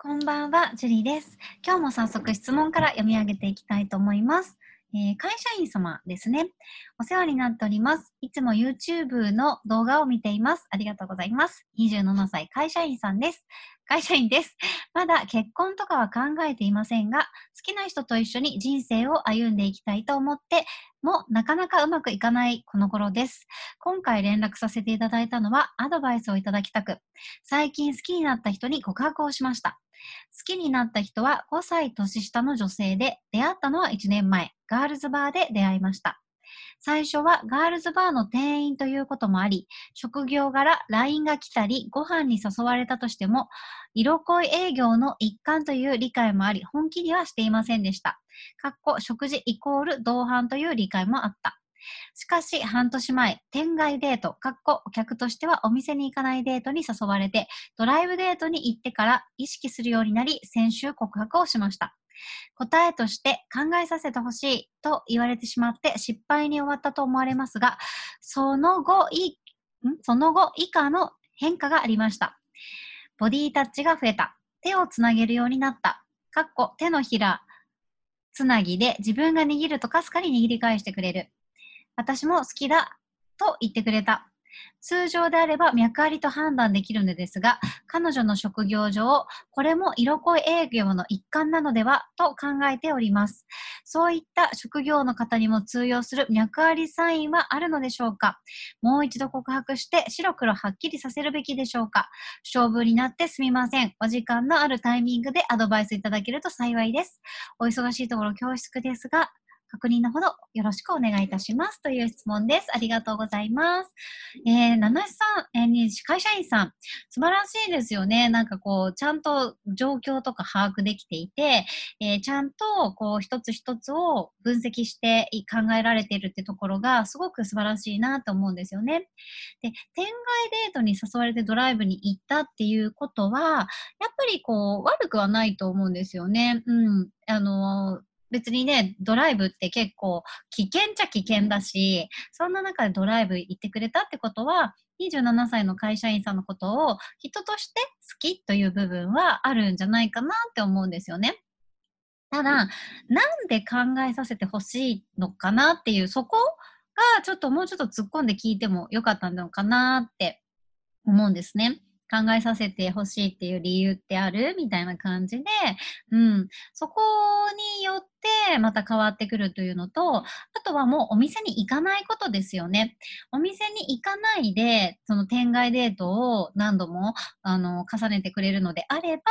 こんばんは、ジュリーです。今日も早速質問から読み上げていきたいと思います。えー、会社員様ですね。お世話になっております。いつも YouTube の動画を見ています。ありがとうございます。27歳会社員さんです。会社員です。まだ結婚とかは考えていませんが、好きな人と一緒に人生を歩んでいきたいと思って、もなかなかうまくいかないこの頃です。今回連絡させていただいたのはアドバイスをいただきたく、最近好きになった人に告白をしました。好きになった人は5歳年下の女性で、出会ったのは1年前、ガールズバーで出会いました。最初はガールズバーの店員ということもあり、職業柄 LINE が来たり、ご飯に誘われたとしても、色恋営業の一環という理解もあり、本気にはしていませんでした。かっこ食事イコール同伴という理解もあった。しかし、半年前、店外デート、かっこお客としてはお店に行かないデートに誘われて、ドライブデートに行ってから意識するようになり、先週告白をしました。答えとして考えさせてほしいと言われてしまって失敗に終わったと思われますが、その後、いその後以下の変化がありました。ボディタッチが増えた。手をつなげるようになった。かっこ手のひらつなぎで自分が握るとかすかに握り返してくれる。私も好きだと言ってくれた。通常であれば脈ありと判断できるのですが、彼女の職業上、これも色恋営業の一環なのではと考えております。そういった職業の方にも通用する脈ありサインはあるのでしょうか？もう一度告白して白黒はっきりさせるべきでしょうか？勝負になってすみません。お時間のあるタイミングでアドバイスいただけると幸いです。お忙しいところ恐縮ですが、確認のほどよろしくお願いいたしますという質問です。ありがとうございます。えー、七七さん、えー、会社員さん、素晴らしいですよね。なんかこう、ちゃんと状況とか把握できていて、えー、ちゃんとこう、一つ一つを分析して考えられているってところが、すごく素晴らしいなと思うんですよね。で、店外デートに誘われてドライブに行ったっていうことは、やっぱりこう、悪くはないと思うんですよね。うん。あの、別にね、ドライブって結構危険っちゃ危険だし、そんな中でドライブ行ってくれたってことは、27歳の会社員さんのことを人として好きという部分はあるんじゃないかなって思うんですよね。ただ、なんで考えさせてほしいのかなっていう、そこがちょっともうちょっと突っ込んで聞いてもよかったのかなって思うんですね。考えさせてほしいっていう理由ってある？みたいな感じで、うん、そこによってまた変わってくるというのと、あとはもうお店に行かないことですよね。お店に行かないで、その店外デートを何度もあの重ねてくれるのであれば、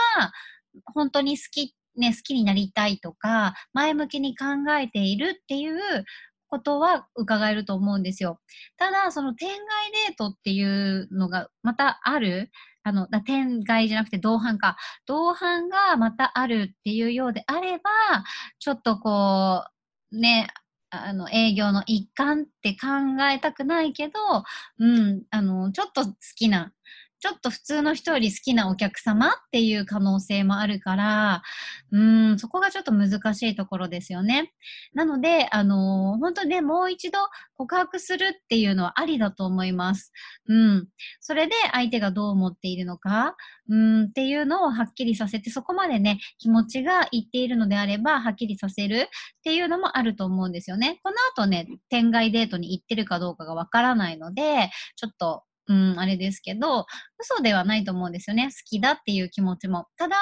本当に好きね、好きになりたいとか、前向きに考えているっていうことは伺えると思うんですよ。ただ、その店外デートっていうのがまたある、あの、店外じゃなくて同伴か。同伴がまたあるっていうようであれば、ちょっとこう、ね、あの、営業の一環って考えたくないけど、うん、あの、ちょっと好きな、ちょっと普通の人より好きなお客様っていう可能性もあるから、うん、そこがちょっと難しいところですよね。なので、あのー、本当ね、もう一度告白するっていうのはありだと思います。うん。それで相手がどう思っているのか、うんっていうのをはっきりさせて、そこまでね、気持ちがいっているのであれば、はっきりさせるっていうのもあると思うんですよね。この後ね、天外デートに行ってるかどうかがわからないので、ちょっとうん、あれですけど、嘘ではないと思うんですよね。好きだっていう気持ちも。ただ、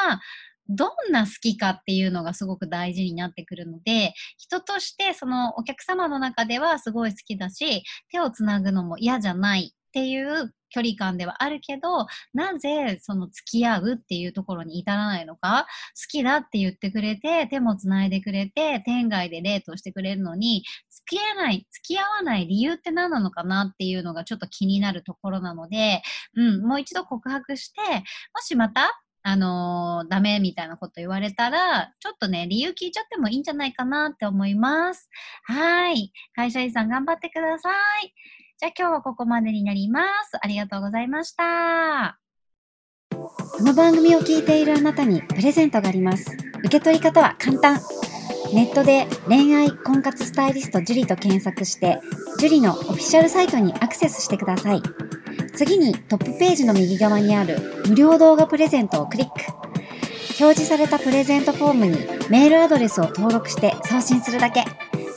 どんな好きかっていうのがすごく大事になってくるので、人としてそのお客様の中ではすごい好きだし、手をつなぐのも嫌じゃないっていう距離感ではあるけど、なぜその付き合うっていうところに至らないのか、好きだって言ってくれて、手も繋いでくれて、天外でデートしてくれるのに、付き合わない、付き合わない理由って何なのかなっていうのがちょっと気になるところなので、うん、もう一度告白して、もしまたあのー、ダメみたいなこと言われたら、ちょっとね、理由聞いちゃってもいいんじゃないかなって思います。はい。会社員さん頑張ってください。じゃあ今日はここまでになります。ありがとうございました。この番組を聞いているあなたにプレゼントがあります。受け取り方は簡単。ネットで恋愛婚活スタイリスト樹と検索して、樹のオフィシャルサイトにアクセスしてください。次にトップページの右側にある無料動画プレゼントをクリック。表示されたプレゼントフォームにメールアドレスを登録して送信するだけ。